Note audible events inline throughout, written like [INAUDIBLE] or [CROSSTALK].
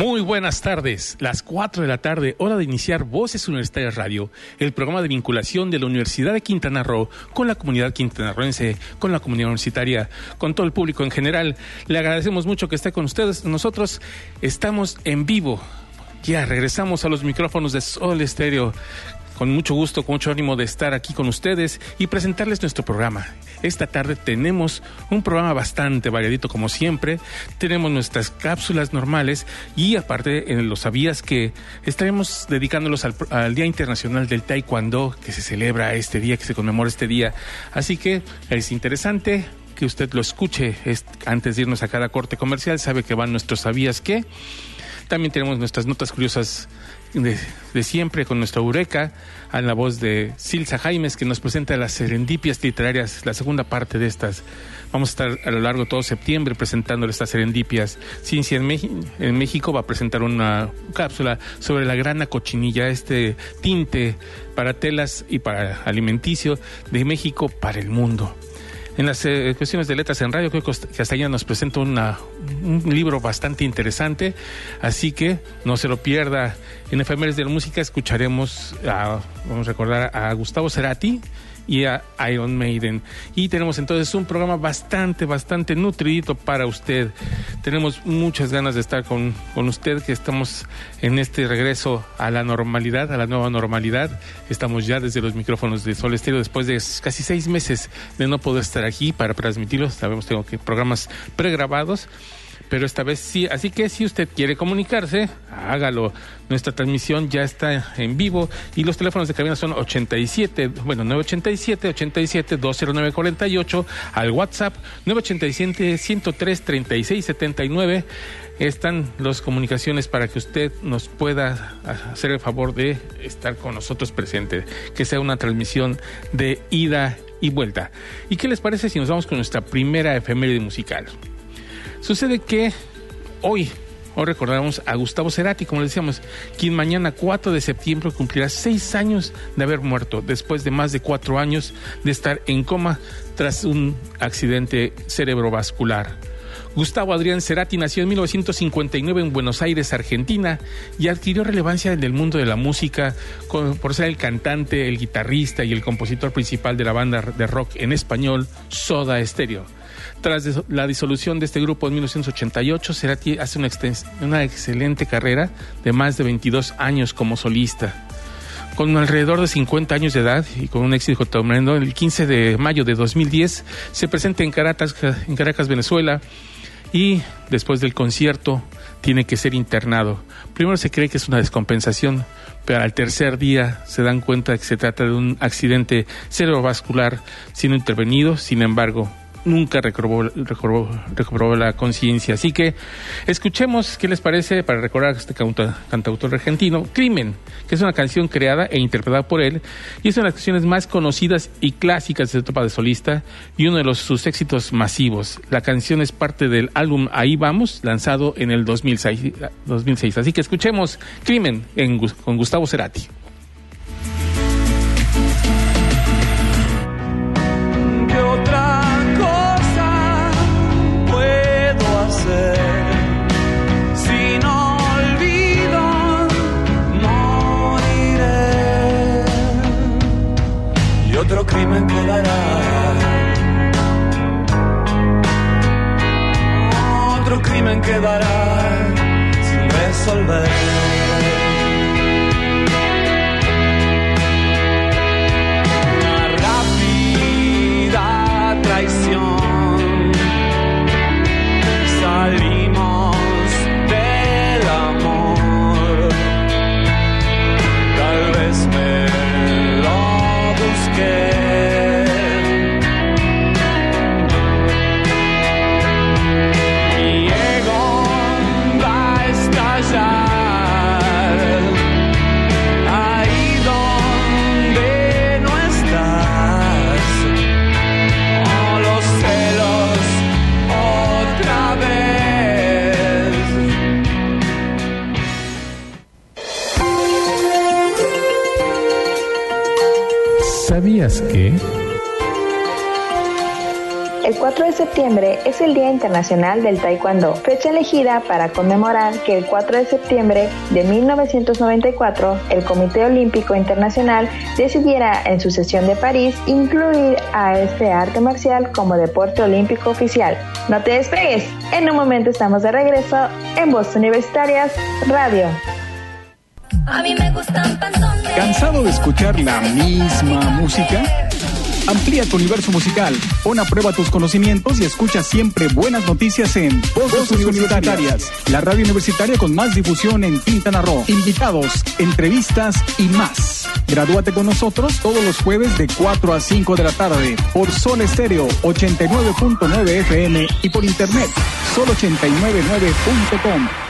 Muy buenas tardes, las 4 de la tarde, hora de iniciar Voces Universitarias Radio, el programa de vinculación de la Universidad de Quintana Roo con la comunidad quintanarroense, con la comunidad universitaria, con todo el público en general. Le agradecemos mucho que esté con ustedes. Nosotros estamos en vivo. Ya regresamos a los micrófonos de Sol Estéreo con mucho gusto, con mucho ánimo de estar aquí con ustedes y presentarles nuestro programa. Esta tarde tenemos un programa bastante variadito como siempre. Tenemos nuestras cápsulas normales y aparte, en los sabías que estaremos dedicándolos al, al, Día Internacional del Taekwondo que se celebra este día, que se conmemora este día. Así que es interesante que usted lo escuche antes de irnos a cada corte comercial. Sabe que van nuestros sabías que. También tenemos nuestras notas curiosas de, siempre con nuestra Eureka, a la voz de Silsa Jaimes, que nos presenta las serendipias literarias, la segunda parte de estas. Vamos a estar a lo largo de todo septiembre presentando estas serendipias. Ciencia en, en México va a presentar una cápsula sobre la grana cochinilla, este tinte para telas y para alimenticio de México para el mundo. En las eh, cuestiones de letras en radio, creo que Castellana nos presenta una, un libro bastante interesante, así que no se lo pierda. En Efemérides de la Música escucharemos, a, vamos a recordar a Gustavo Cerati y a Iron Maiden. Y tenemos entonces un programa bastante, bastante nutridito para usted. Tenemos muchas ganas de estar con, con usted, que estamos en este regreso a la normalidad, a la nueva normalidad. Estamos ya desde los micrófonos de Sol Estéreo después de casi seis meses de no poder estar aquí para transmitirlos. Sabemos tengo que programas pregrabados pero esta vez sí. Así que si usted quiere comunicarse, hágalo. Nuestra transmisión ya está en vivo y los teléfonos de cabina son 87, bueno, 987 87 20948 al WhatsApp 987 103 36 79 están las comunicaciones para que usted nos pueda hacer el favor de estar con nosotros presente, que sea una transmisión de ida y vuelta. ¿Y qué les parece si nos vamos con nuestra primera efeméride musical? Sucede que hoy, hoy recordamos a Gustavo Cerati, como le decíamos, quien mañana 4 de septiembre cumplirá seis años de haber muerto, después de más de cuatro años de estar en coma tras un accidente cerebrovascular. Gustavo Adrián Cerati nació en 1959 en Buenos Aires, Argentina, y adquirió relevancia en el mundo de la música por ser el cantante, el guitarrista y el compositor principal de la banda de rock en español Soda Stereo. Tras la disolución de este grupo en 1988, Cerati hace una, una excelente carrera de más de 22 años como solista. Con alrededor de 50 años de edad y con un éxito tremendo, el 15 de mayo de 2010 se presenta en en Caracas, Venezuela, y después del concierto tiene que ser internado. Primero se cree que es una descompensación, pero al tercer día se dan cuenta que se trata de un accidente cerebrovascular siendo intervenido, sin embargo, nunca recobró, recobró, recobró la conciencia. Así que escuchemos qué les parece para recordar a este cantautor argentino, Crimen, que es una canción creada e interpretada por él y es una de las canciones más conocidas y clásicas de su etapa de solista y uno de los, sus éxitos masivos. La canción es parte del álbum Ahí Vamos, lanzado en el 2006. 2006. Así que escuchemos Crimen en, con Gustavo Cerati. otro quedará sin resolver. Septiembre es el Día Internacional del Taekwondo, fecha elegida para conmemorar que el 4 de septiembre de 1994 el Comité Olímpico Internacional decidiera en su sesión de París incluir a este arte marcial como deporte olímpico oficial. No te despegues, en un momento estamos de regreso en Voz Universitarias Radio. A mí me gustan ¿Cansado de escuchar la misma música? Amplía tu universo musical, pon a prueba tus conocimientos y escucha siempre buenas noticias en Voces Universitarias, la radio universitaria con más difusión en Quintana Roo. Invitados, entrevistas y más. Gradúate con nosotros todos los jueves de 4 a 5 de la tarde por Sol Estéreo 89.9 FM y por internet sol899.com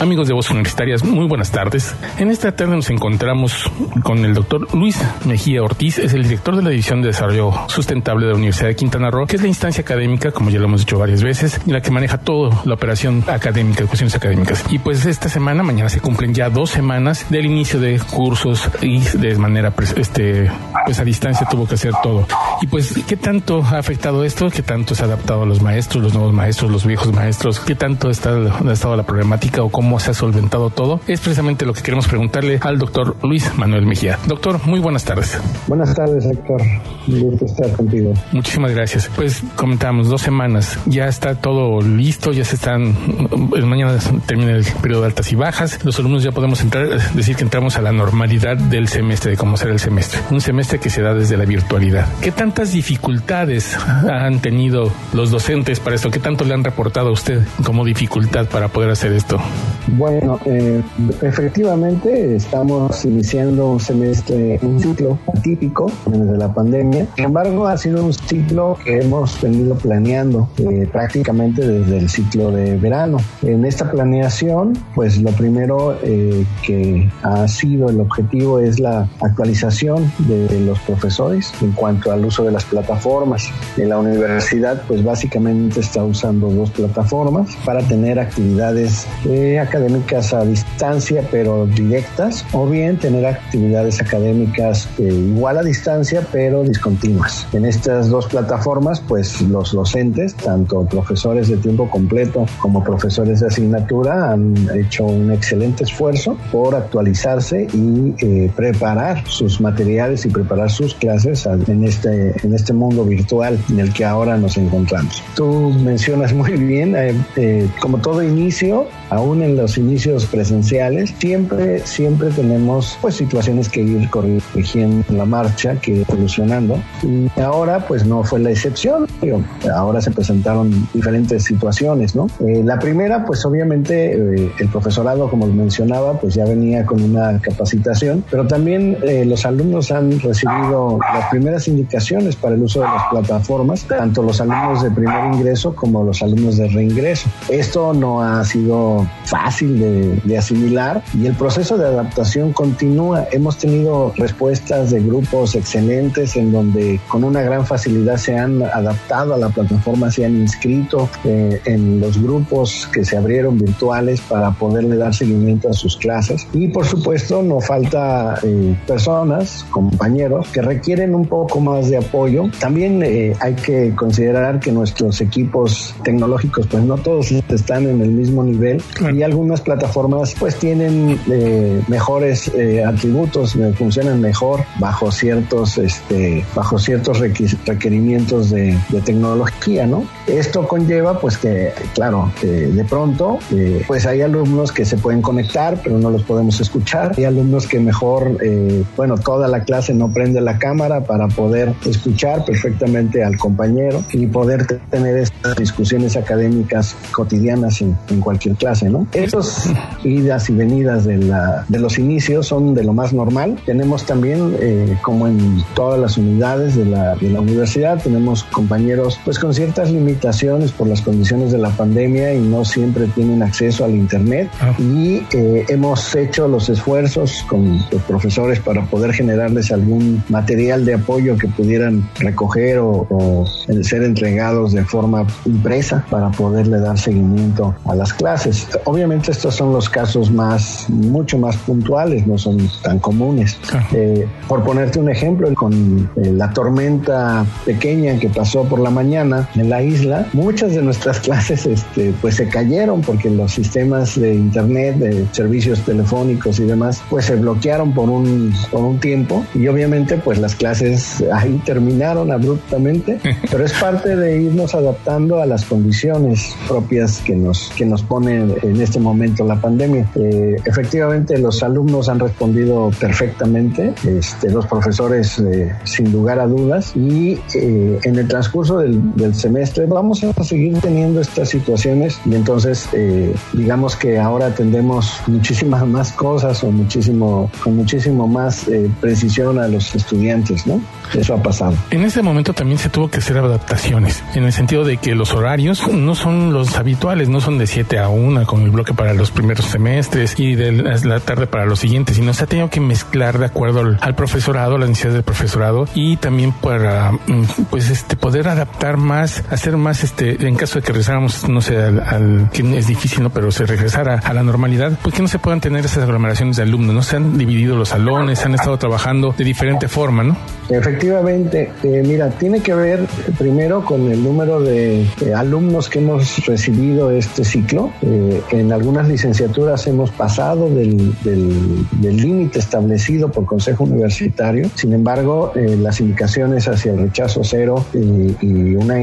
Amigos de Voz Universitarias, muy buenas tardes. En esta tarde nos encontramos con el doctor Luis Mejía Ortiz, es el director de la División de Desarrollo Sustentable de la Universidad de Quintana Roo, que es la instancia académica, como ya lo hemos dicho varias veces, y la que maneja toda la operación académica, cuestiones académicas. Y pues esta semana, mañana se cumplen ya dos semanas del inicio de cursos y de manera, este, pues a distancia tuvo que hacer todo. Y pues, ¿qué tanto ha afectado esto? ¿Qué tanto se ha adaptado a los maestros, los nuevos maestros, los viejos maestros? ¿Qué tanto está, ha estado la problemática o cómo cómo se ha solventado todo, es precisamente lo que queremos preguntarle al doctor Luis Manuel Mejía. Doctor, muy buenas tardes. Buenas tardes, Héctor. Un gusto estar contigo. Muchísimas gracias. Pues comentamos dos semanas, ya está todo listo, ya se están, mañana termina el periodo de altas y bajas, los alumnos ya podemos entrar, decir que entramos a la normalidad del semestre, de cómo será el semestre. Un semestre que se da desde la virtualidad. ¿Qué tantas dificultades han tenido los docentes para esto? ¿Qué tanto le han reportado a usted como dificultad para poder hacer esto? Bueno, eh, efectivamente estamos iniciando un semestre, un ciclo atípico desde la pandemia. Sin embargo, ha sido un ciclo que hemos venido planeando eh, prácticamente desde el ciclo de verano. En esta planeación, pues lo primero eh, que ha sido el objetivo es la actualización de los profesores en cuanto al uso de las plataformas. En la universidad, pues básicamente está usando dos plataformas para tener actividades académicas académicas a distancia pero directas o bien tener actividades académicas eh, igual a distancia pero discontinuas. En estas dos plataformas pues los docentes, tanto profesores de tiempo completo como profesores de asignatura han hecho un excelente esfuerzo por actualizarse y eh, preparar sus materiales y preparar sus clases en este, en este mundo virtual en el que ahora nos encontramos. Tú mencionas muy bien, eh, como todo inicio, aún en los inicios presenciales, siempre, siempre tenemos pues situaciones que ir corrigiendo la marcha, que ir evolucionando. Y ahora pues no fue la excepción. Ahora se presentaron diferentes situaciones, ¿no? Eh, la primera pues obviamente eh, el profesorado, como mencionaba, pues ya venía con una capacitación, pero también eh, los alumnos han recibido las primeras indicaciones para el uso de las plataformas, tanto los alumnos de primer ingreso como los alumnos de reingreso. Esto no ha sido fácil de, asimilar y el proceso de adaptación continúa. Hemos tenido respuestas de grupos excelentes en donde con una gran facilidad se han adaptado a la plataforma, se han inscrito eh, en los grupos que se abrieron virtuales para poderle dar seguimiento a sus clases. Y por supuesto no falta eh, personas, compañeros, que requieren un poco más de apoyo. También eh, hay que considerar que nuestros equipos tecnológicos pues no todos están en el mismo nivel y algunos algunas plataformas pues tienen eh, mejores eh, atributos, funcionan mejor bajo ciertos, este, bajo ciertos requerimientos de, tecnología, ¿no? Esto conlleva pues que, claro, de pronto pues hay alumnos que se pueden conectar pero no los podemos escuchar, hay alumnos que mejor, bueno, toda la clase no prende la cámara para poder escuchar perfectamente al compañero y poder tener estas discusiones académicas cotidianas en, cualquier clase, ¿no? Esas idas y venidas de, la, de los inicios son de lo más normal. Tenemos también, eh, como en todas las unidades de la, de la universidad, tenemos compañeros pues con ciertas limitaciones por las condiciones de la pandemia y no siempre tienen acceso al internet ah. y eh, hemos hecho los esfuerzos con los profesores para poder generarles algún material de apoyo que pudieran recoger o, o ser entregados de forma impresa para poderle dar seguimiento a las clases. Obviamente estos son los casos más, mucho más puntuales, no son tan comunes. Eh, por ponerte un ejemplo, con eh, la tormenta pequeña que pasó por la mañana en la isla, muchas de nuestras [LAUGHS] clases este, pues se cayeron porque los sistemas de internet, de servicios telefónicos y demás, pues se bloquearon por un, por un tiempo y obviamente pues las clases ahí terminaron abruptamente, [LAUGHS] pero es parte de irnos adaptando a las condiciones propias que nos, que nos pone en este momento la pandemia. Eh, efectivamente, los alumnos han respondido perfectamente, este, los profesores eh, sin lugar a dudas, y eh, en el transcurso del, semestre vamos a seguir teniendo estas situaciones y entonces digamos que ahora atendemos muchísimas más cosas o muchísimo, con muchísimo más precisión a los estudiantes, ¿no? Eso ha pasado. En ese momento también se tuvo que hacer adaptaciones, en el sentido de que los horarios no son los habituales, no son de 7 a 1 con el bloque para los primeros semestres y de la tarde para los siguientes, sino se ha tenido que mezclar de acuerdo al, profesorado, las necesidades del profesorado y también para mm, pues este poder adaptar más, hacer más este, en caso de que regresáramos, no sé, al, que es difícil, ¿no? Pero se regresara a la normalidad, pues que no se puedan tener esas aglomeraciones de alumnos, ¿no? Se han dividido los salones, han estado trabajando de diferente forma, ¿no? Efectivamente, eh, mira, tiene que ver primero con el número de alumnos que hemos recibido este ciclo. Eh, en algunas licenciaturas hemos pasado del límite establecido por Consejo Universitario. Sin embargo, eh, las indicaciones hacia el rechazo cero y, una,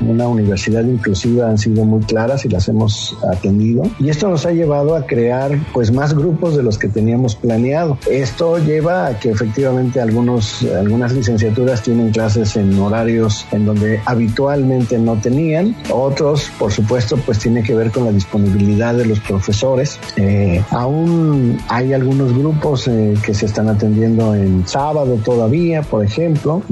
una universidad inclusiva han sido muy claras y las hemos atendido. Y esto nos ha llevado a crear pues más grupos de los que teníamos planeado. Esto lleva a que efectivamente algunos algunas licenciaturas tienen clases en horarios en donde habitualmente no tenían. Otros, por supuesto, pues tiene que ver con la disponibilidad de los profesores. Eh, aún hay algunos grupos eh, que se están atendiendo en sábado todavía, por ejemplo.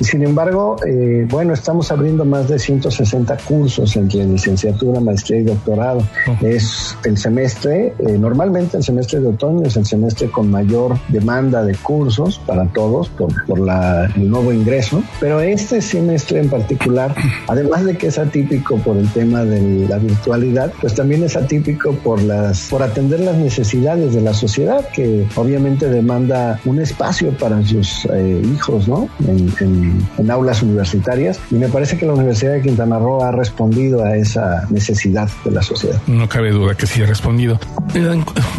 Sin embargo, eh, bueno, estamos abriendo más de 160 cursos entre licenciatura, maestría y doctorado. Es el semestre, normalmente el semestre de otoño es el semestre con mayor demanda de cursos para todos por, por el nuevo ingreso, pero este semestre en particular, además de que es atípico por el tema de la virtualidad, pues también es atípico por las por atender las necesidades de la sociedad que obviamente demanda un espacio para sus eh, hijos, ¿no? En, en, aulas universitarias y me parece que la Universidad de Quintana Roo ha respondido a esa necesidad de la sociedad. No cabe duda que sí ha respondido.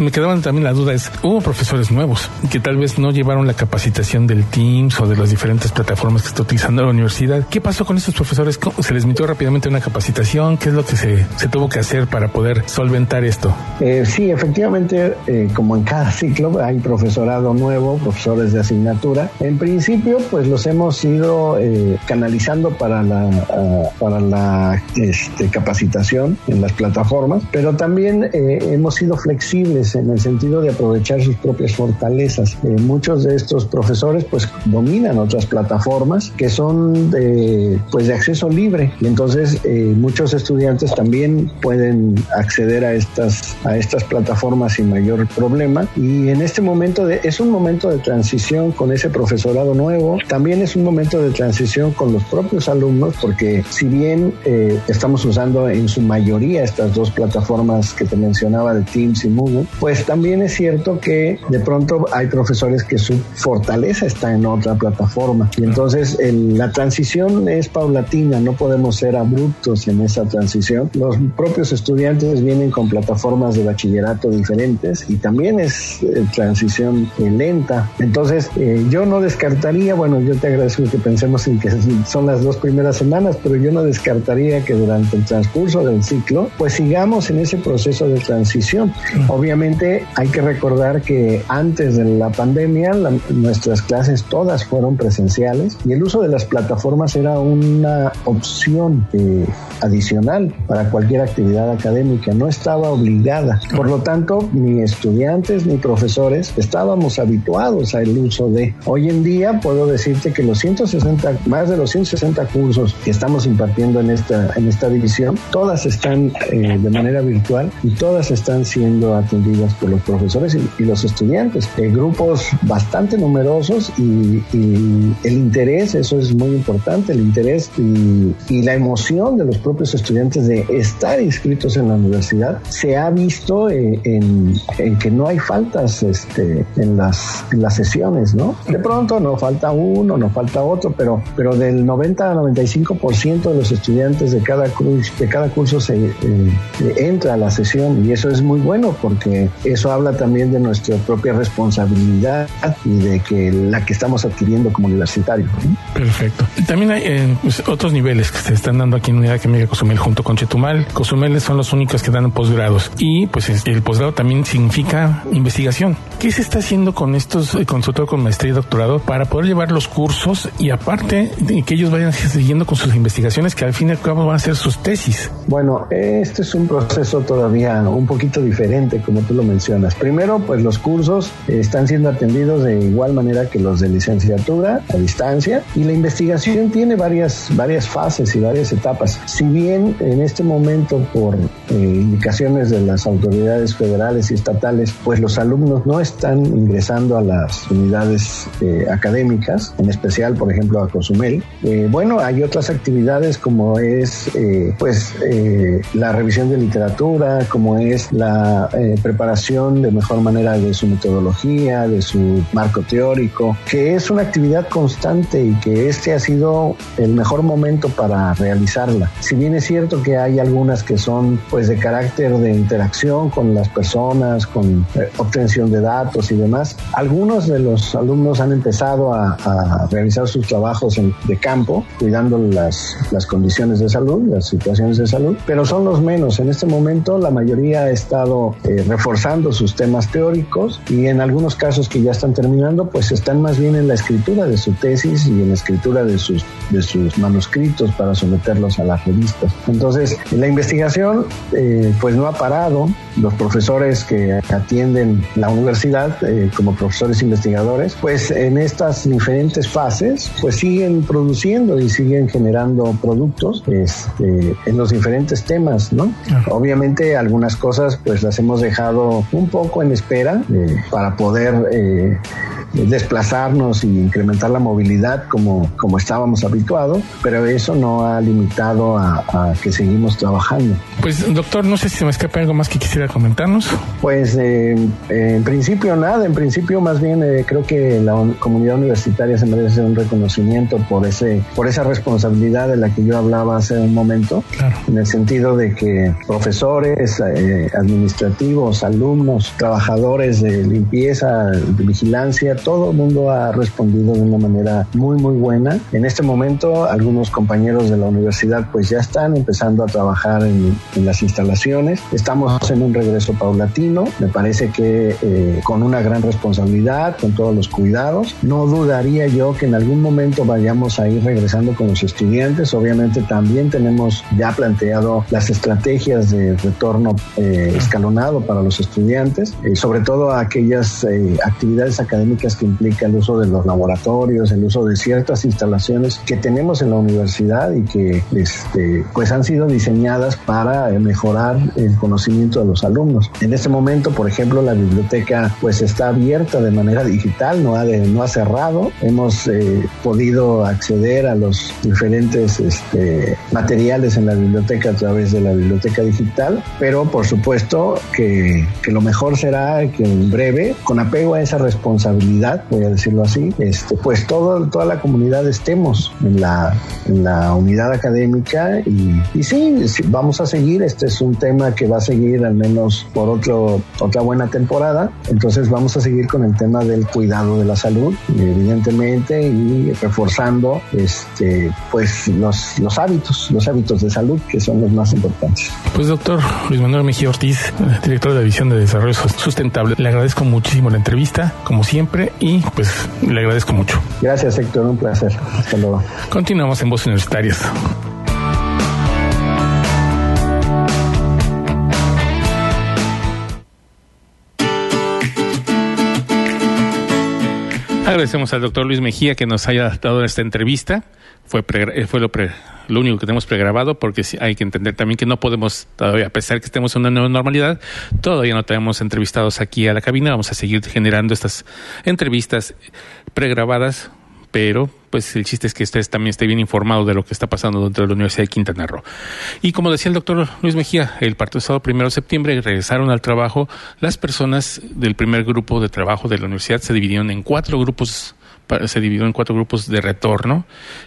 Me quedaban también la duda es, hubo profesores nuevos que tal vez no llevaron la capacitación del Teams o de las diferentes plataformas que está utilizando la universidad. ¿Qué pasó con estos profesores? ¿Se les metió rápidamente una capacitación? ¿Qué es lo que se, se tuvo que hacer para poder solventar esto? Eh, sí, efectivamente, eh, como en cada ciclo, hay profesorado nuevo, profesores de asignatura. En principio, pues los hemos ido eh, canalizando para la, para la este, capacitación en las plataformas, pero también hemos sido flexibles en el sentido de aprovechar sus propias fortalezas. muchos de estos profesores, pues dominan otras plataformas que son de, pues de acceso libre y entonces eh, muchos estudiantes también pueden acceder a estas, a estas plataformas sin mayor problema y en este momento de, es un momento de transición con ese profesorado nuevo, también es un momento de transición con los propios alumnos porque si bien eh, estamos usando en su mayoría estas dos plataformas que te mencionaba de Teams y Moodle, pues también es cierto que de pronto hay profesores que su fortaleza está en otra plataforma. Y entonces la transición es paulatina, no podemos ser abruptos en esa transición. Los propios estudiantes vienen con plataformas de bachillerato diferentes y también es eh, transición eh, lenta. Entonces, eh, yo no descartaría, bueno, yo te agradezco que pensemos en que son las dos primeras semanas, pero yo no descartaría que durante el transcurso del ciclo, pues sigamos en ese proceso de transición. Obviamente hay que recordar que antes de la pandemia nuestras clases todas fueron presenciales y el uso de las plataformas era una opción adicional para cualquier actividad académica, no estaba obligada. Por lo tanto, ni estudiantes ni profesores estábamos habituados al uso de. Hoy en día puedo decirte que los 160, más de los 160 cursos que estamos impartiendo en esta, en esta división, todas están eh, de manera virtual y todas están siendo atendidas por los profesores y, los estudiantes. Eh, grupos bastante numerosos y, el interés, eso es muy importante, el interés y, y la emoción de los propios estudiantes de estar inscritos en la universidad se ha visto eh, en, que no hay faltas este, en, las, sesiones, ¿no? De pronto no falta uno, no falta otro, pero, pero del 90 a 95% de los estudiantes de cada, curso, de cada curso se eh, entra a la sesión y eso es muy bueno porque eso habla también de nuestra propia responsabilidad y de que la que estamos adquiriendo como universitarios. Perfecto. También hay eh, pues, otros niveles que se están dando aquí en Unidad Química Cozumel junto con Chetumal. Cozumel son los únicos que dan y pues el posgrado también significa investigación. ¿Qué se está haciendo con estos, eh, con con maestría y doctorado para poder llevar los cursos y aparte de que ellos vayan siguiendo con sus investigaciones que al fin y al cabo van a ser sus tesis? Bueno, este es un proceso todavía un poquito diferente como tú lo mencionas. Primero, pues los cursos están siendo atendidos de igual manera que los de licenciatura a distancia y la investigación tiene varias, varias fases y varias etapas. Si bien en este momento por eh, indicaciones de las autoridades federales y estatales, pues los alumnos no están ingresando a las unidades eh, académicas, en especial, por ejemplo, a Cozumel. Eh, bueno, hay otras actividades como es, pues, la revisión de literatura, como es la preparación de mejor manera de su metodología, de su marco teórico, que es una actividad constante y que este ha sido el mejor momento para realizarla. Si bien es cierto que hay algunas que son pues de carácter de interacción con las personas, con eh, obtención de datos y demás, algunos de los alumnos han empezado a, realizar sus trabajos de campo, cuidando las, las condiciones de salud, las situaciones de salud, pero son los menos. En este momento la mayoría ha estado eh, reforzando sus temas teóricos y en algunos casos que ya están terminando, pues están más bien en la escritura de su tesis y en la escritura de sus, de sus manuscritos para someterlos a las revistas. Entonces, la investigación eh, pues no ha parado. Los profesores que atienden la universidad eh, como profesores investigadores, pues en estas diferentes fases, pues siguen produciendo y siguen generando productos este, en los diferentes temas, ¿no? Obviamente algunas cosas pues las hemos dejado un poco en espera eh, para poder desplazarnos y incrementar la movilidad como, como estábamos habituados, pero eso no ha limitado a, que seguimos trabajando. Pues doctor, no sé si me escapa algo más que quisiera comentarnos. Pues eh, en principio nada, en principio más bien eh, creo que la comunidad universitaria se merece un reconocimiento por ese por esa responsabilidad de la que yo hablaba hace un momento, en el sentido de que profesores, eh, administrativos, alumnos, trabajadores de limpieza, de vigilancia, todo el mundo ha respondido de una manera muy, muy buena. En este momento, algunos compañeros de la universidad pues ya están empezando a trabajar en, las instalaciones. Estamos en un regreso paulatino, me parece que eh, con una gran responsabilidad, con todos los cuidados. No dudaría yo que en algún momento vayamos a ir regresando con los estudiantes. Obviamente también tenemos ya planteado las estrategias de retorno eh, escalonado para los estudiantes, eh, sobre todo aquellas actividades académicas que implica el uso de los laboratorios, el uso de ciertas instalaciones que tenemos en la universidad y que este, pues han sido diseñadas para mejorar el conocimiento de los alumnos. En este momento, por ejemplo, la biblioteca pues está abierta de manera digital, no ha, no ha cerrado. Hemos eh, podido acceder a los diferentes este, materiales en la biblioteca a través de la biblioteca digital, pero por supuesto que, que lo mejor será que en breve, con apego a esa responsabilidad, voy a decirlo así, este, pues todo, toda la comunidad estemos en la, en la unidad académica y, sí, vamos a seguir. Este es un tema que va a seguir al menos por otro, otra buena temporada. Entonces vamos a seguir con el tema del cuidado de la salud, evidentemente, y reforzando este, pues los, los hábitos, los hábitos de salud que son los más importantes. Pues doctor Luis Manuel Mejía Ortiz, director de la División de Desarrollo Sustentable, le agradezco muchísimo la entrevista, como siempre, y pues le agradezco mucho. Gracias Héctor, un placer. Hasta luego. Continuamos en Voz Universitarias. Agradecemos al doctor Luis Mejía que nos haya dado esta entrevista. Fue, eh, fue lo, lo, único que tenemos pregrabado porque hay que entender también que no podemos todavía, a pesar que estemos en una nueva normalidad, todavía no tenemos entrevistados aquí a la cabina. Vamos a seguir generando estas entrevistas pregrabadas pero pues el chiste es que usted también esté bien informado de lo que está pasando dentro de la Universidad de Quintana Roo. Y como decía el doctor Luis Mejía, el pasado primero de septiembre regresaron al trabajo. Las personas del primer grupo de trabajo de la universidad se dividieron en cuatro grupos se dividió en cuatro grupos de retorno.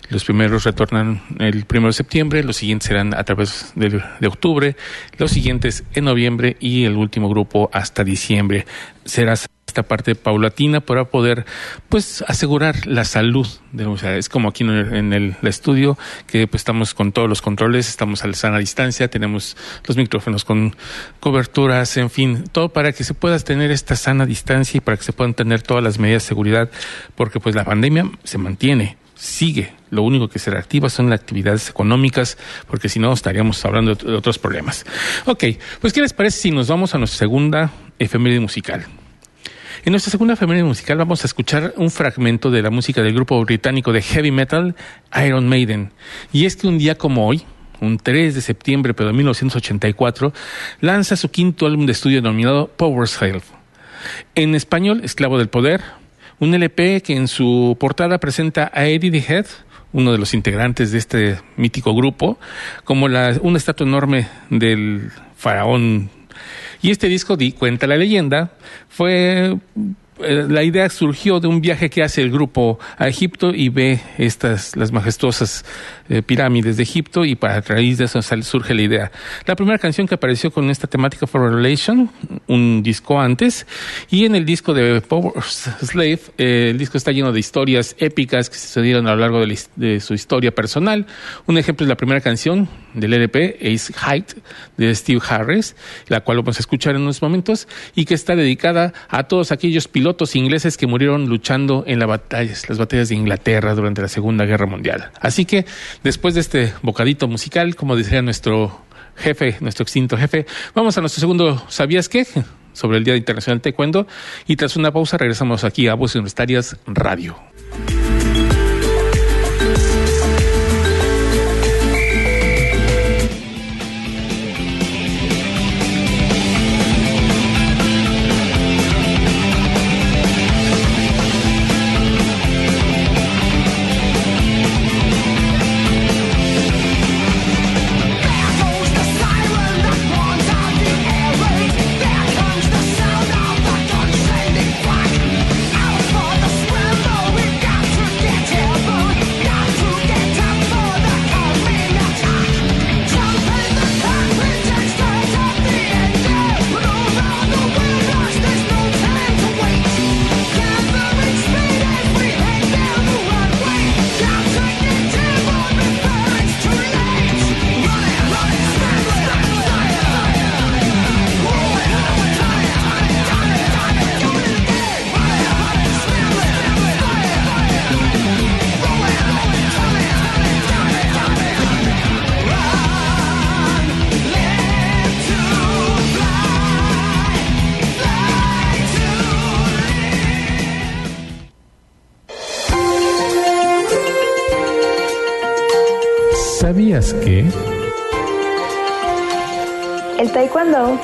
Los primeros retornan el primero de septiembre, los siguientes serán a través de, de, octubre, los siguientes en noviembre y el último grupo hasta diciembre. Será esta parte paulatina para poder pues asegurar la salud de o sea, es como aquí en el, estudio que pues estamos con todos los controles estamos a la sana distancia tenemos los micrófonos con coberturas en fin todo para que se pueda tener esta sana distancia y para que se puedan tener todas las medidas de seguridad porque pues la pandemia se mantiene sigue. Lo único que se reactiva son las actividades económicas, porque si no estaríamos hablando de otros problemas. Ok, pues ¿qué les parece si nos vamos a nuestra segunda efeméride musical? En nuestra segunda efeméride musical vamos a escuchar un fragmento de la música del grupo británico de heavy metal Iron Maiden. Y es que un día como hoy, un 3 de septiembre pero de 1984, lanza su quinto álbum de estudio denominado Power Self. En español, Esclavo del Poder, un LP que en su portada presenta a Eddie the Head, uno de los integrantes de este mítico grupo, como una estatua enorme del faraón y este disco, di, cuenta la leyenda, fue la idea surgió de un viaje que hace el grupo a Egipto y ve estas las majestuosas eh, pirámides de Egipto y para raíz de eso surge la idea. La primera canción que apareció con esta temática fue Revelation, un disco antes, y en el disco de Power Slave, eh, el disco está lleno de historias épicas que sucedieron a lo largo de, su historia personal. Un ejemplo es la primera canción del LP, Ace Height, de Steve Harris, la cual vamos a escuchar en unos momentos, y que está dedicada a todos aquellos pilotos pilotos ingleses que murieron luchando en las batallas, las batallas de Inglaterra durante la Segunda Guerra Mundial. Así que después de este bocadito musical, como decía nuestro jefe, nuestro extinto jefe, vamos a nuestro segundo ¿Sabías qué? sobre el Día Internacional de Taekwondo y tras una pausa regresamos aquí a Voces Universitarias Radio.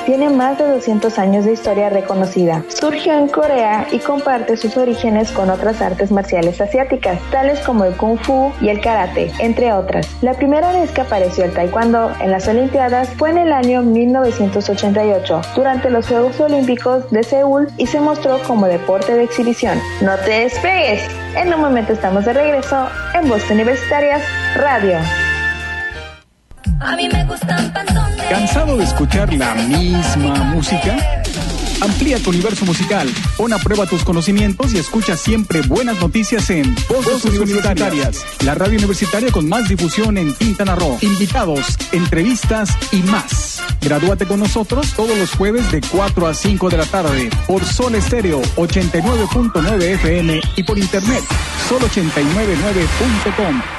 Tiene más de 200 años de historia reconocida. Surgió en Corea y comparte sus orígenes con otras artes marciales asiáticas, tales como el kung fu y el karate, entre otras. La primera vez que apareció el taekwondo en las Olimpiadas fue en el año 1988, durante los Juegos Olímpicos de Seúl y se mostró como deporte de exhibición. No te despegues. En un momento estamos de regreso en Voz Universitarias Radio. A mí me gustan panzones. ¿Cansado de escuchar la misma música? Amplía tu universo musical, pon a prueba tus conocimientos y escucha siempre buenas noticias en Voces Universitarias, la radio universitaria con más difusión en Quintana Roo. Invitados, entrevistas y más. Gradúate con nosotros todos los jueves de 4 a 5 de la tarde por Sol Estéreo 89.9 FM y por internet sol899.com.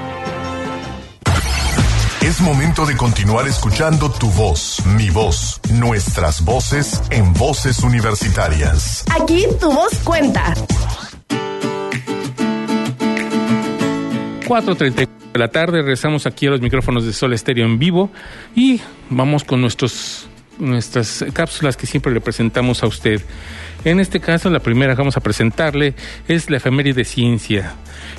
Es momento de continuar escuchando tu voz, mi voz, nuestras voces en voces universitarias. Aquí tu voz cuenta. 4.30 de la tarde, regresamos aquí a los micrófonos de Sol Estéreo en vivo y vamos con nuestros, nuestras cápsulas que siempre le presentamos a usted. En este caso, la primera que vamos a presentarle es la efeméride de ciencia.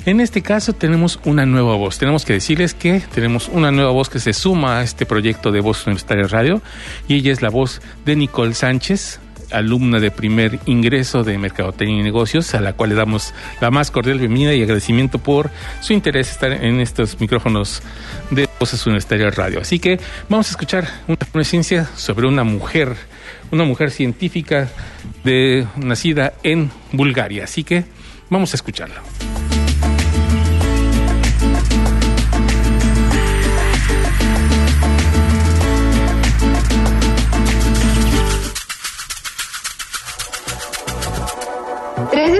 En este caso tenemos una nueva voz. Tenemos que decirles que tenemos una nueva voz que se suma a este proyecto de Voz Universitaria Radio y ella es la voz de Nicole Sánchez, alumna de primer ingreso de Mercadotecnia y Negocios, a la cual le damos la más cordial bienvenida y agradecimiento por su interés estar en estos micrófonos de Voces Universitarias Radio. Así que vamos a escuchar una ciencia sobre una mujer, una mujer científica de, nacida en Bulgaria. Así que vamos a escucharla.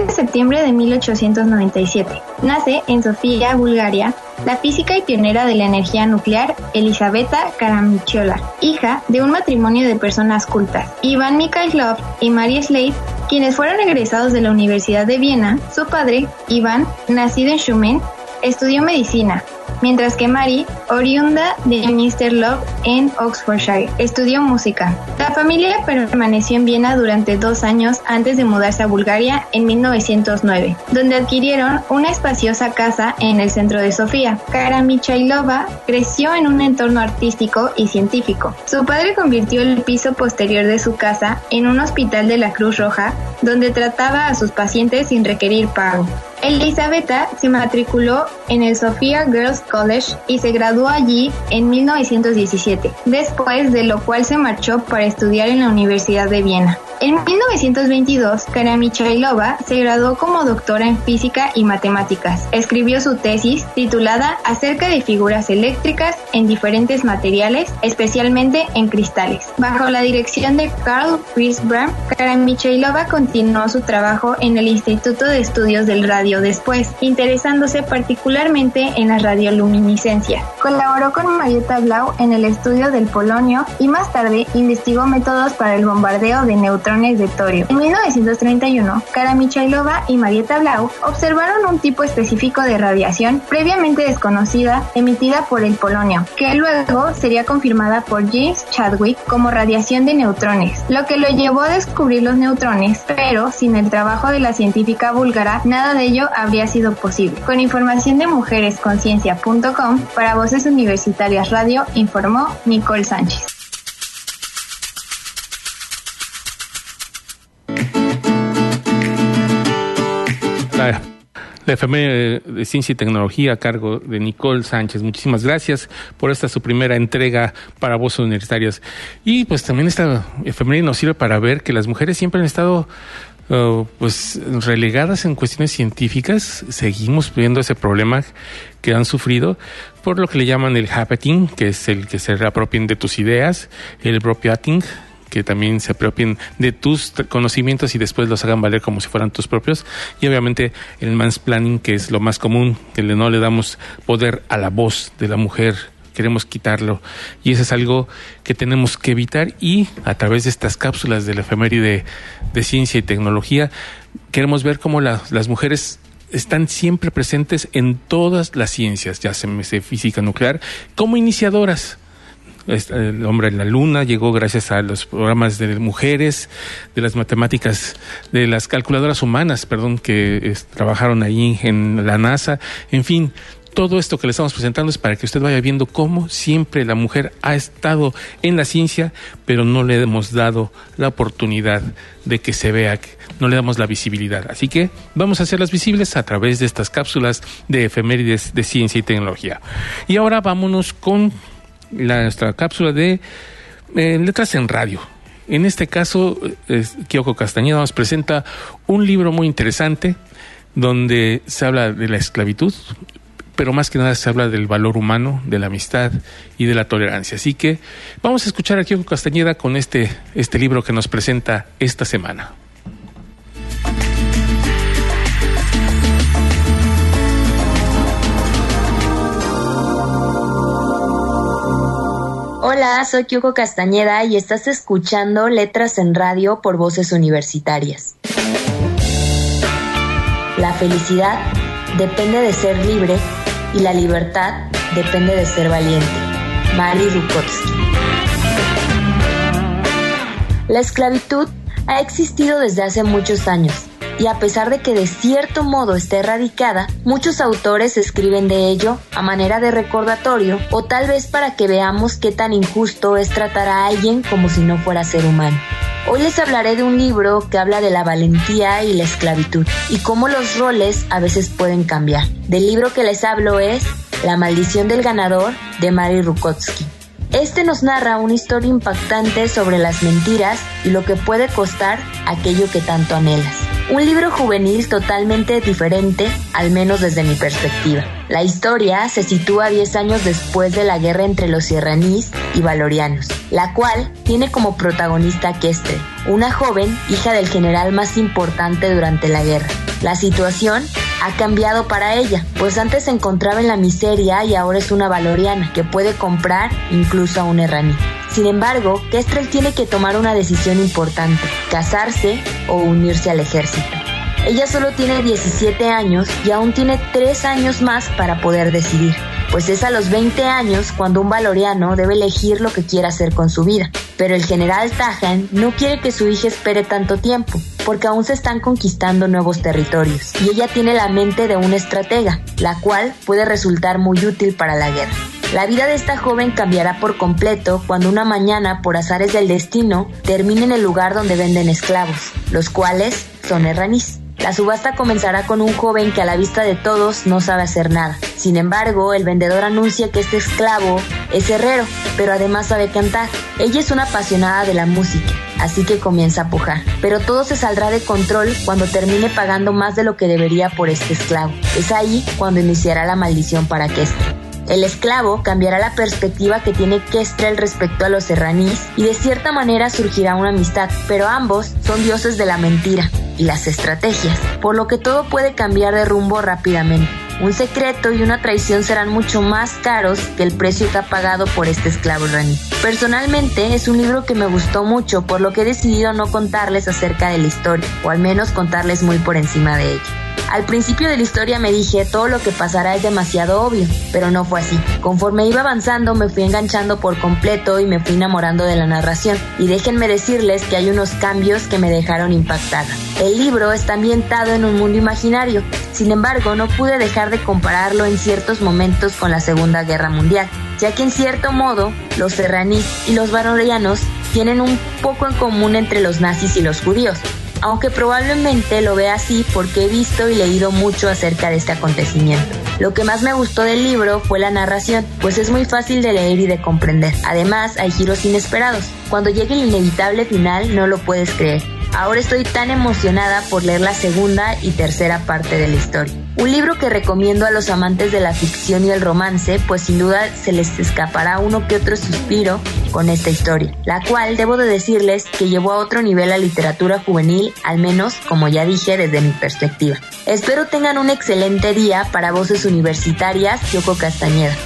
De septiembre de 1897. Nace en Sofía, Bulgaria, la física y pionera de la energía nuclear Elisabetta Karamichola, hija de un matrimonio de personas cultas, Iván Mikhailov y María Slade, quienes fueron egresados de la Universidad de Viena. Su padre, Iván, nacido en Shumen, estudió medicina, mientras que Mary, oriunda de Mr. Love en Oxfordshire, estudió música. La familia permaneció en Viena durante dos años antes de mudarse a Bulgaria en 1909, donde adquirieron una espaciosa casa en el centro de Sofía. Kara Michailova creció en un entorno artístico y científico. Su padre convirtió el piso posterior de su casa en un hospital de la Cruz Roja, donde trataba a sus pacientes sin requerir pago. Elisabetta se matriculó en el Sofia Girls College y se graduó allí en 1917, después de lo cual se marchó para estudiar en la Universidad de Viena. En 1922, Kara Michailova se graduó como doctora en física y matemáticas. Escribió su tesis titulada Acerca de figuras eléctricas en diferentes materiales, especialmente en cristales. Bajo la dirección de Carl Prisbram, Kara Michailova continuó su trabajo en el Instituto de Estudios del Radio después, interesándose particularmente en la radioluminiscencia. Colaboró con Marietta Blau en el estudio del polonio y más tarde investigó métodos para el bombardeo de neutrones de torio. En 1931, Kara Michailova y Marietta Blau observaron un tipo específico de radiación previamente desconocida emitida por el polonio, que luego sería confirmada por James Chadwick como radiación de neutrones, lo que lo llevó a descubrir los neutrones, pero sin el trabajo de la científica búlgara, nada de ello habría sido posible. Con información de mujeresconciencia.com, para Voces Universitarias Radio, informó Nicole Sánchez. La, la de Ciencia y Tecnología a cargo de Nicole Sánchez. Muchísimas gracias por esta su primera entrega para voces universitarias. Y pues también esta efeméride nos sirve para ver que las mujeres siempre han estado uh, pues relegadas en cuestiones científicas. Seguimos viendo ese problema que han sufrido por lo que le llaman el happening, que es el que se reapropien de tus ideas, el bropiating, que también se apropien de tus conocimientos y después los hagan valer como si fueran tus propios. Y obviamente el mansplaining, que es lo más común, que no le damos poder a la voz de la mujer queremos quitarlo. Y eso es algo que tenemos que evitar y a través de estas cápsulas de la efeméride de ciencia y tecnología, queremos ver cómo las mujeres están siempre presentes en todas las ciencias, ya sea física nuclear, como iniciadoras. El hombre en la luna llegó gracias a los programas de mujeres, de las matemáticas, de las calculadoras humanas, perdón, que trabajaron ahí en la NASA. En fin, todo esto que le estamos presentando es para que usted vaya viendo cómo siempre la mujer ha estado en la ciencia, pero no le hemos dado la oportunidad de que se vea, no le damos la visibilidad. Así que vamos a hacerlas visibles a través de estas cápsulas de efemérides de ciencia y tecnología. Y ahora vámonos con nuestra cápsula de eh, letras en radio. En este caso, Kyoko Castañeda nos presenta un libro muy interesante donde se habla de la esclavitud, pero más que nada se habla del valor humano, de la amistad y de la tolerancia. Así que vamos a escuchar a Kiko Castañeda con este, este libro que nos presenta esta semana. Hola, soy Kyoko Castañeda y estás escuchando Letras en Radio por Voces Universitarias. La felicidad depende de ser libre y la libertad depende de ser valiente. Mari Rukotsky. La esclavitud ha existido desde hace muchos años y a pesar de que de cierto modo está erradicada, muchos autores escriben de ello a manera de recordatorio o tal vez para que veamos qué tan injusto es tratar a alguien como si no fuera ser humano. Hoy les hablaré de un libro que habla de la valentía y la esclavitud y cómo los roles a veces pueden cambiar. Del libro que les hablo es La maldición del ganador de Mary Rukotsky. Este nos narra una historia impactante sobre las mentiras y lo que puede costar aquello que tanto anhelas. Un libro juvenil totalmente diferente, al menos desde mi perspectiva. La historia se sitúa 10 años después de la guerra entre los iraníes y valorianos, la cual tiene como protagonista a Kestre, una joven hija del general más importante durante la guerra. La situación ha cambiado para ella, pues antes se encontraba en la miseria y ahora es una valoriana que puede comprar incluso a un erraní. Sin embargo, Kestrel tiene que tomar una decisión importante, casarse o unirse al ejército. Ella solo tiene 17 años y aún tiene 3 años más para poder decidir, pues es a los 20 años cuando un valoriano debe elegir lo que quiere hacer con su vida. Pero el general Tajan no quiere que su hija espere tanto tiempo, porque aún se están conquistando nuevos territorios, y ella tiene la mente de una estratega, la cual puede resultar muy útil para la guerra. La vida de esta joven cambiará por completo cuando una mañana, por azares del destino, termine en el lugar donde venden esclavos, los cuales son erranís. La subasta comenzará con un joven que a la vista de todos no sabe hacer nada. Sin embargo, el vendedor anuncia que este esclavo es herrero, pero además sabe cantar. Ella es una apasionada de la música, así que comienza a pujar. Pero todo se saldrá de control cuando termine pagando más de lo que debería por este esclavo. Es ahí cuando iniciará la maldición para Kester. El esclavo cambiará la perspectiva que tiene Kestrel respecto a los serranís y de cierta manera surgirá una amistad, pero ambos son dioses de la mentira y las estrategias, por lo que todo puede cambiar de rumbo rápidamente. Un secreto y una traición serán mucho más caros que el precio que ha pagado por este esclavo raní. Personalmente es un libro que me gustó mucho, por lo que he decidido no contarles acerca de la historia, o al menos contarles muy por encima de ella. Al principio de la historia me dije todo lo que pasará es demasiado obvio, pero no fue así. Conforme iba avanzando me fui enganchando por completo y me fui enamorando de la narración. Y déjenme decirles que hay unos cambios que me dejaron impactada. El libro está ambientado en un mundo imaginario, sin embargo no pude dejar de compararlo en ciertos momentos con la Segunda Guerra Mundial, ya que en cierto modo los serraníes y los barorianos tienen un poco en común entre los nazis y los judíos aunque probablemente lo vea así porque he visto y leído mucho acerca de este acontecimiento. Lo que más me gustó del libro fue la narración, pues es muy fácil de leer y de comprender. Además, hay giros inesperados. Cuando llegue el inevitable final, no lo puedes creer. Ahora estoy tan emocionada por leer la segunda y tercera parte de la historia. Un libro que recomiendo a los amantes de la ficción y el romance, pues sin duda se les escapará uno que otro suspiro con esta historia, la cual debo de decirles que llevó a otro nivel la literatura juvenil, al menos como ya dije desde mi perspectiva. Espero tengan un excelente día para Voces Universitarias, Yoko Castañeda.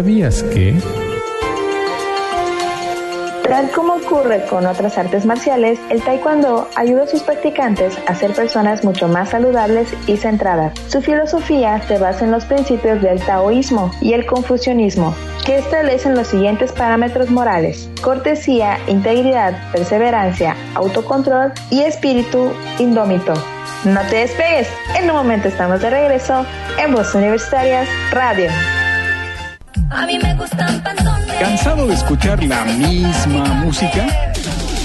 ¿Sabías que? Tal como ocurre con otras artes marciales, el taekwondo ayuda a sus practicantes a ser personas mucho más saludables y centradas. Su filosofía se basa en los principios del taoísmo y el confucianismo, que establecen los siguientes parámetros morales: cortesía, integridad, perseverancia, autocontrol y espíritu indómito. No te despegues, en un momento estamos de regreso en Voz Universitarias Radio. A mí me gustan panzones. ¿Cansado de escuchar la misma música?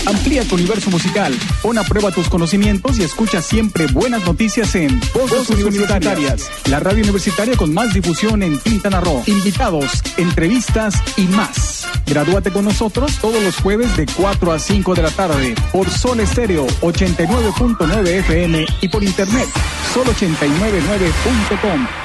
Amplía tu universo musical, pon a prueba tus conocimientos y escucha siempre buenas noticias en Voces Universitarias, la radio universitaria con más difusión en Quintana Roo. Invitados, entrevistas y más. Gradúate con nosotros todos los jueves de 4 a 5 de la tarde por Sol Estéreo 89.9 FM y por internet sol899.com.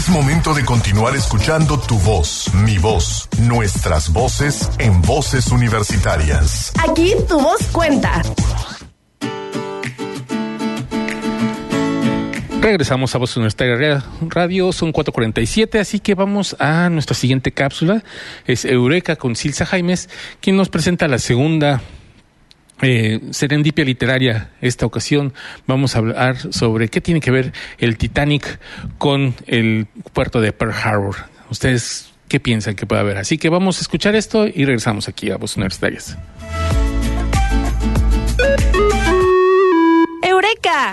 Es momento de continuar escuchando tu voz, mi voz, nuestras voces en voces universitarias. Aquí tu voz cuenta. Regresamos a Voz Universitaria Radio, son 4.47, así que vamos a nuestra siguiente cápsula. Es Eureka con Silsa Jaimes, quien nos presenta la segunda eh, serendipia literaria esta ocasión vamos a hablar sobre qué tiene que ver el Titanic con el puerto de Pearl Harbor. Ustedes qué piensan que puede haber. Así que vamos a escuchar esto y regresamos aquí a Voz Universitarias. ¡Eureka!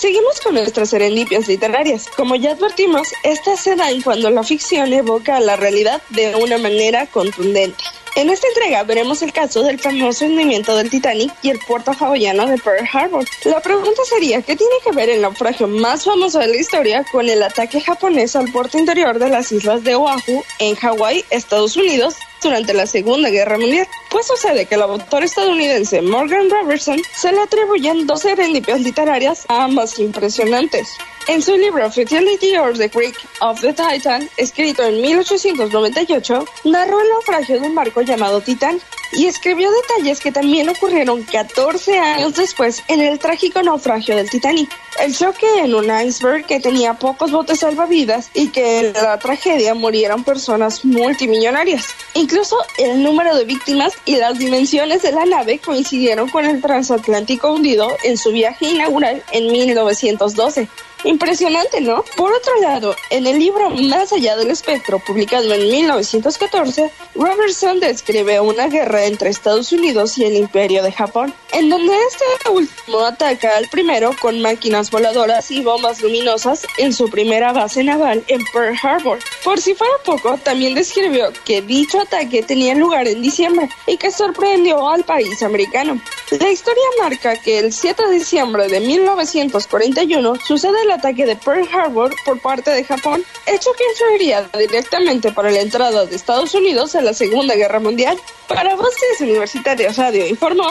Seguimos con nuestras serendipias literarias. Como ya advertimos, estas se dan cuando la ficción evoca a la realidad de una manera contundente. En esta entrega veremos el caso del famoso hundimiento del Titanic y el puerto hawaiano de Pearl Harbor. La pregunta sería, ¿qué tiene que ver el naufragio más famoso de la historia con el ataque japonés al puerto interior de las islas de Oahu en Hawái, Estados Unidos, durante la Segunda Guerra Mundial? Pues sucede que el autor estadounidense Morgan Robertson se le atribuyen dos serendipias literarias ambas impresionantes. En su libro Futility of the Creek of the Titan, escrito en 1898, narró el naufragio de un barco llamado Titan y escribió detalles que también ocurrieron 14 años después en el trágico naufragio del Titanic. El choque en un iceberg que tenía pocos botes salvavidas y que en la tragedia murieron personas multimillonarias. Incluso el número de víctimas y las dimensiones de la nave coincidieron con el transatlántico hundido en su viaje inaugural en 1912. Impresionante, ¿no? Por otro lado, en el libro Más allá del espectro, publicado en 1914, Robertson describe una guerra entre Estados Unidos y el Imperio de Japón, en donde este último ataca al primero con máquinas voladoras y bombas luminosas en su primera base naval en Pearl Harbor. Por si fuera poco, también describió que dicho ataque tenía lugar en diciembre y que sorprendió al país americano. La historia marca que el 7 de diciembre de 1941 sucede el ataque de Pearl Harbor por parte de Japón, hecho que influiría directamente para la entrada de Estados Unidos a la Segunda Guerra Mundial. Para Voces Universitarias Radio informó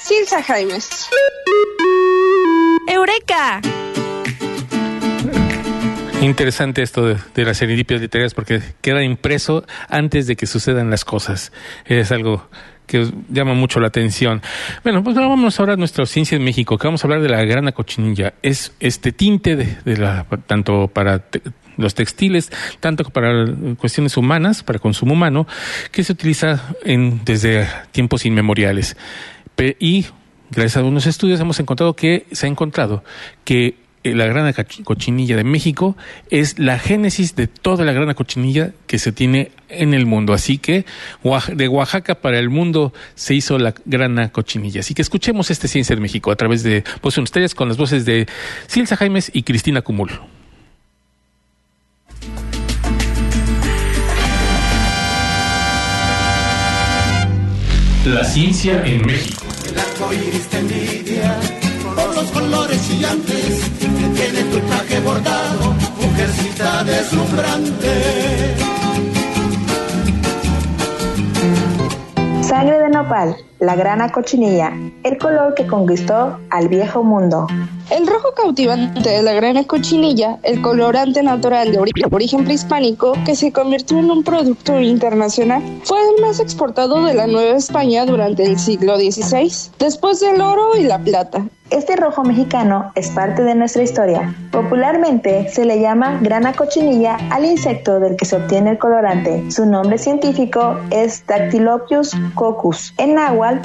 Silsa Jaimes. ¡Eureka! Interesante esto de, de, las serendipias literarias porque queda impreso antes de que sucedan las cosas. Es algo que llama mucho la atención. Bueno, pues vamos ahora a nuestra ciencia en México, que vamos a hablar de la grana cochinilla. Es este tinte de, la, tanto para los textiles, tanto para cuestiones humanas, para consumo humano, que se utiliza en, desde tiempos inmemoriales. Y gracias a unos estudios hemos encontrado que se ha encontrado que la grana cochinilla de México es la génesis de toda la grana cochinilla que se tiene en el mundo. Así que de Oaxaca para el mundo se hizo la grana cochinilla. Así que escuchemos este Ciencia de México a través de Voces Ustedes con las voces de Silsa Jaimes y Cristina Cumul. La ciencia en México. El arco iris te envidia por los colores chillantes bordado, mujercita deslumbrante. Sangre de nopal, la grana cochinilla, el color que conquistó al viejo mundo. El rojo cautivante de la grana cochinilla, el colorante natural de origen prehispánico que se convirtió en un producto internacional, fue el más exportado de la Nueva España durante el siglo XVI, después del oro y la plata. Este rojo mexicano es parte de nuestra historia. Popularmente se le llama grana cochinilla al insecto del que se obtiene el colorante. Su nombre científico es Dactylopius coccus. En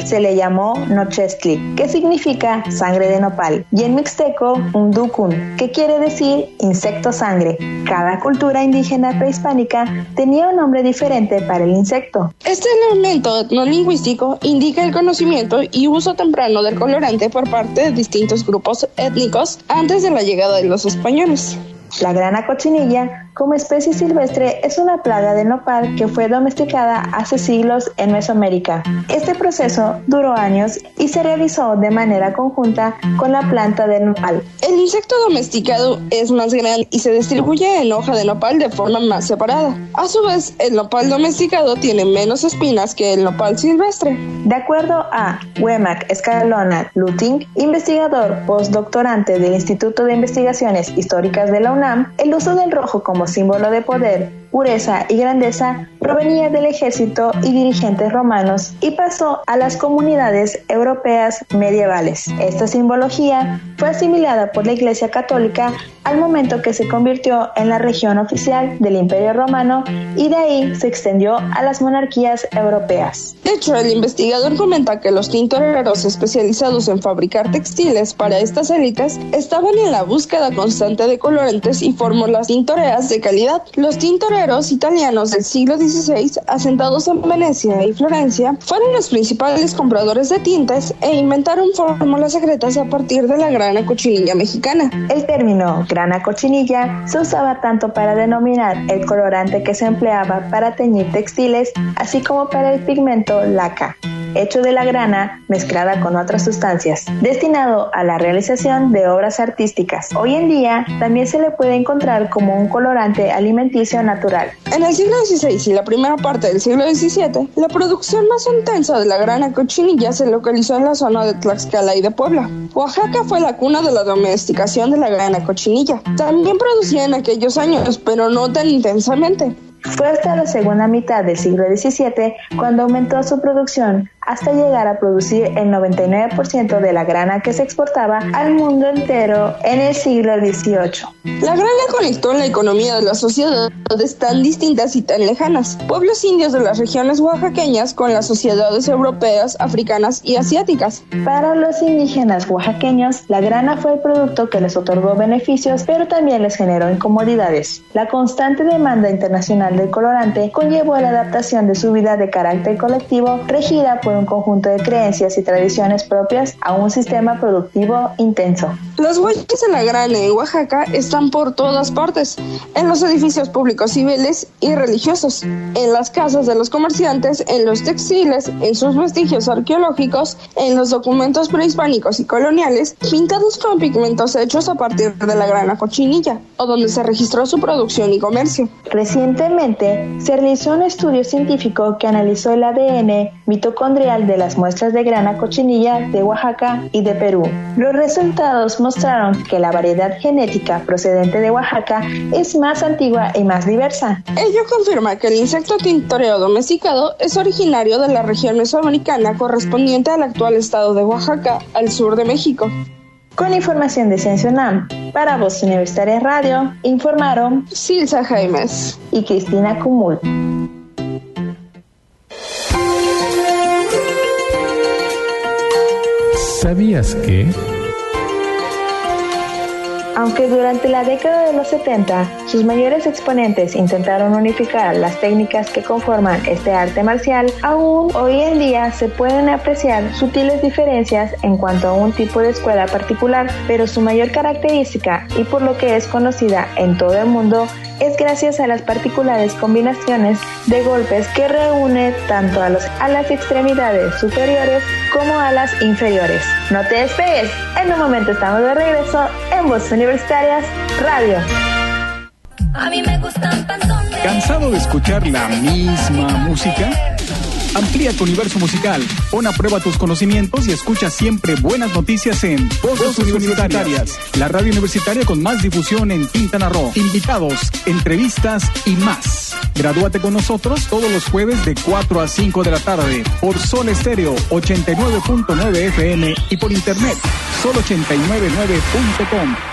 se le llamó nochestli, que significa sangre de nopal, y en mixteco unducun, que quiere decir insecto sangre. Cada cultura indígena prehispánica tenía un nombre diferente para el insecto. Este elemento etnolingüístico indica el conocimiento y uso temprano del colorante por parte de distintos grupos étnicos antes de la llegada de los españoles. La grana cochinilla, como especie silvestre, es una plaga de nopal que fue domesticada hace siglos en Mesoamérica. Este proceso duró años y se realizó de manera conjunta con la planta de nopal. El insecto domesticado es más grande y se distribuye en hoja de nopal de forma más separada. A su vez, el nopal domesticado tiene menos espinas que el nopal silvestre. De acuerdo a Wemak Escalona Luting, investigador postdoctorante del Instituto de Investigaciones Históricas de la UNAM, el uso del rojo como símbolo de poder, pureza y grandeza provenía del ejército y dirigentes romanos y pasó a las comunidades europeas medievales. Esta simbología fue asimilada por la Iglesia Católica al momento que se convirtió en la región oficial del Imperio Romano y de ahí se extendió a las monarquías europeas. De hecho, el investigador comenta que los tintoreros especializados en fabricar textiles para estas élites estaban en la búsqueda constante de colorantes y fórmulas tintoreas de calidad. Los tintoreros italianos del siglo XVI, asentados en Venecia y Florencia, fueron los principales compradores de tintes e inventaron fórmulas secretas a partir de la grana cochinilla mexicana. El término grana cochinilla se usaba tanto para denominar el colorante que se empleaba para teñir textiles, así como para el pigmento laca hecho de la grana mezclada con otras sustancias, destinado a la realización de obras artísticas. Hoy en día también se le puede encontrar como un colorante alimenticio natural. En el siglo XVI y la primera parte del siglo XVII, la producción más intensa de la grana cochinilla se localizó en la zona de Tlaxcala y de Puebla. Oaxaca fue la cuna de la domesticación de la grana cochinilla. También producía en aquellos años, pero no tan intensamente. Fue hasta la segunda mitad del siglo XVII cuando aumentó su producción hasta llegar a producir el 99% de la grana que se exportaba al mundo entero en el siglo XVIII. La grana conectó la economía de las sociedades tan distintas y tan lejanas, pueblos indios de las regiones oaxaqueñas con las sociedades europeas, africanas y asiáticas. Para los indígenas oaxaqueños, la grana fue el producto que les otorgó beneficios, pero también les generó incomodidades. La constante demanda internacional del colorante conllevó la adaptación de su vida de carácter colectivo regida por un conjunto de creencias y tradiciones propias a un sistema productivo intenso. Las huellas de la grana en Oaxaca están por todas partes, en los edificios públicos civiles y religiosos, en las casas de los comerciantes, en los textiles, en sus vestigios arqueológicos, en los documentos prehispánicos y coloniales, pintados con pigmentos hechos a partir de la grana cochinilla, o donde se registró su producción y comercio. Recientemente se realizó un estudio científico que analizó el ADN mitocondrial de las muestras de grana cochinilla de Oaxaca y de Perú. Los resultados mostraron que la variedad genética procedente de Oaxaca es más antigua y más diversa. Ello confirma que el insecto tintoreo domesticado es originario de la región mesoamericana correspondiente al actual estado de Oaxaca, al sur de México. Con información de Ciencia UNAM, para Voz Universitaria Radio, informaron Silsa Jaimes y Cristina Cumul. ¿Sabías que? Aunque durante la década de los 70 sus mayores exponentes intentaron unificar las técnicas que conforman este arte marcial, aún hoy en día se pueden apreciar sutiles diferencias en cuanto a un tipo de escuela particular, pero su mayor característica y por lo que es conocida en todo el mundo es gracias a las particulares combinaciones de golpes que reúne tanto a, los, a las extremidades superiores como a las inferiores. No te despegues, en un momento estamos de regreso en Voces Universitarias Radio. A mí me gustan ¿Cansado de escuchar la misma música? Amplía tu universo musical, pon a prueba tus conocimientos y escucha siempre buenas noticias en Voces Universitarias, la radio universitaria con más difusión en Quintana Roo. Invitados, entrevistas y más. Gradúate con nosotros todos los jueves de 4 a 5 de la tarde por Sol Estéreo 89.9 FM y por internet sol899.com.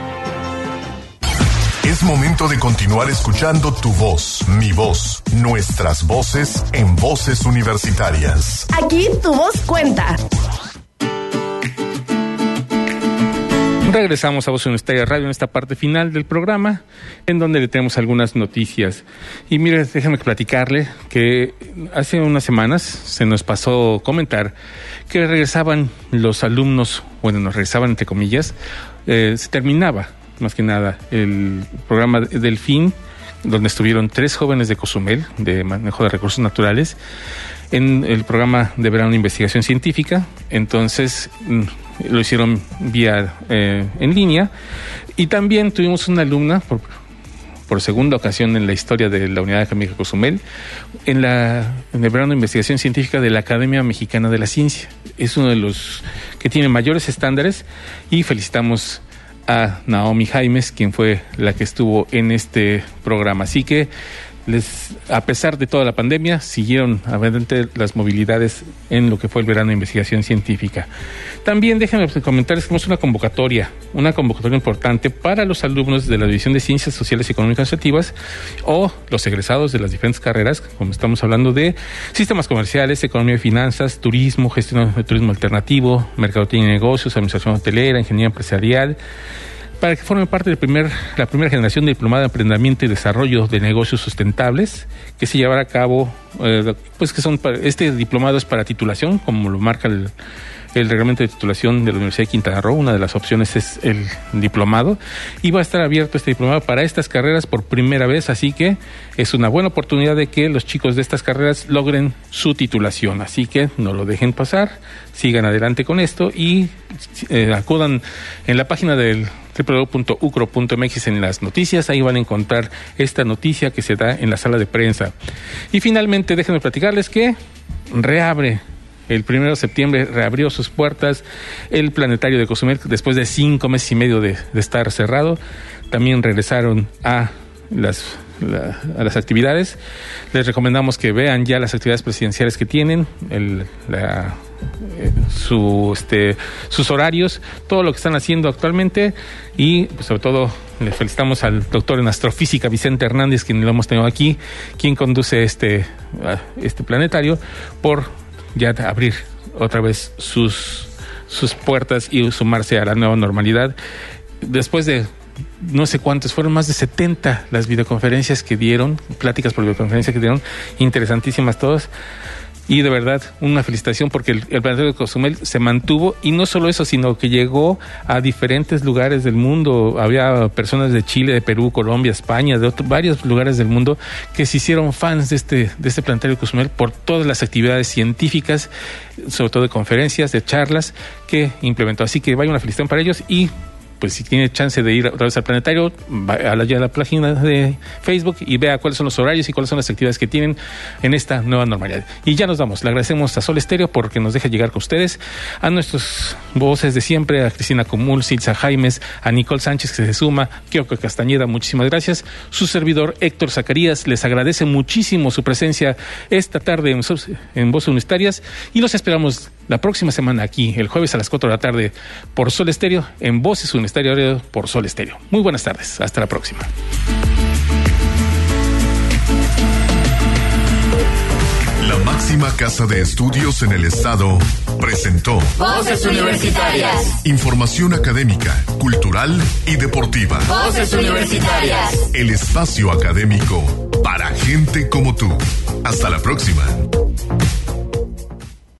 Es momento de continuar escuchando tu voz, mi voz, nuestras voces en voces universitarias. Aquí tu voz cuenta. Regresamos a Voz Universitaria Radio en esta parte final del programa, en donde le tenemos algunas noticias. Y mire, déjame platicarle que hace unas semanas se nos pasó comentar que regresaban los alumnos, bueno, nos regresaban entre comillas, eh, se terminaba más que nada el programa Delfín, donde estuvieron tres jóvenes de Cozumel, de manejo de recursos naturales, en el programa de verano de investigación científica. Entonces mm, lo hicieron vía eh, en línea. Y también tuvimos una alumna, por, por segunda ocasión en la historia de la Unidad Académica Cozumel, en, la, en el verano de investigación científica de la Academia Mexicana de la Ciencia. Es uno de los que tiene mayores estándares y felicitamos a Naomi Jaimes, quien fue la que estuvo en este programa. Así que les, a pesar de toda la pandemia, siguieron adelante las movilidades en lo que fue el verano de investigación científica. También déjenme comentarles que tenemos una convocatoria, una convocatoria importante para los alumnos de la División de Ciencias Sociales y Económicas Administrativas o los egresados de las diferentes carreras, como estamos hablando de sistemas comerciales, economía y finanzas, turismo, gestión de turismo alternativo, mercadotecnia y negocios, administración hotelera, ingeniería empresarial para que formen parte de la primera generación de diplomado de emprendimiento y desarrollo de negocios sustentables que se llevará a cabo, eh, pues que son, este diplomado es para titulación, como lo marca el, el reglamento de titulación de la Universidad de Quintana Roo. Una de las opciones es el diplomado y va a estar abierto este diplomado para estas carreras por primera vez, así que es una buena oportunidad de que los chicos de estas carreras logren su titulación. Así que no lo dejen pasar, sigan adelante con esto y eh, acudan en la página del www.ucro.mx en las noticias, ahí van a encontrar esta noticia que se da en la sala de prensa. Y finalmente, déjenme platicarles que reabre el primero de septiembre reabrió sus puertas el planetario de Cozumel después de cinco meses y medio de, estar cerrado. También regresaron a las, a las actividades. Les recomendamos que vean ya las actividades presidenciales que tienen, el, la, su, este, sus horarios, todo lo que están haciendo actualmente y pues, sobre todo le felicitamos al doctor en astrofísica Vicente Hernández, quien lo hemos tenido aquí, quien conduce este, este planetario, por ya abrir otra vez sus, sus puertas y sumarse a la nueva normalidad. Después de no sé cuántos, fueron más de 70 las videoconferencias que dieron, pláticas por videoconferencia que dieron, interesantísimas todas. Y de verdad, una felicitación porque el, planetario de Cozumel se mantuvo y no solo eso, sino que llegó a diferentes lugares del mundo. Había personas de Chile, de Perú, Colombia, España, de varios lugares del mundo que se hicieron fans de este, de este planetario de Cozumel por todas las actividades científicas, sobre todo de conferencias, de charlas que implementó. Así que vaya una felicitación para ellos y pues si tiene chance de ir otra vez al planetario, va a la, página de Facebook y vea cuáles son los horarios y cuáles son las actividades que tienen en esta nueva normalidad. Y ya nos vamos. Le agradecemos a Sol Estéreo porque nos deja llegar con ustedes, a nuestros voces de siempre, a Cristina Comul, Silsa Jaimes, a Nicole Sánchez que se suma, Kyoko Castañeda, muchísimas gracias. Su servidor Héctor Zacarías les agradece muchísimo su presencia esta tarde en, en Voces Universitarias y los esperamos la próxima semana aquí, el jueves a las 4 de la tarde, por Sol Estéreo, en Voces Universitarias por Sol Estéreo. Muy buenas tardes. Hasta la próxima. La máxima casa de estudios en el estado presentó Voces Universitarias. Información académica, cultural y deportiva. Voces Universitarias. El espacio académico para gente como tú. Hasta la próxima.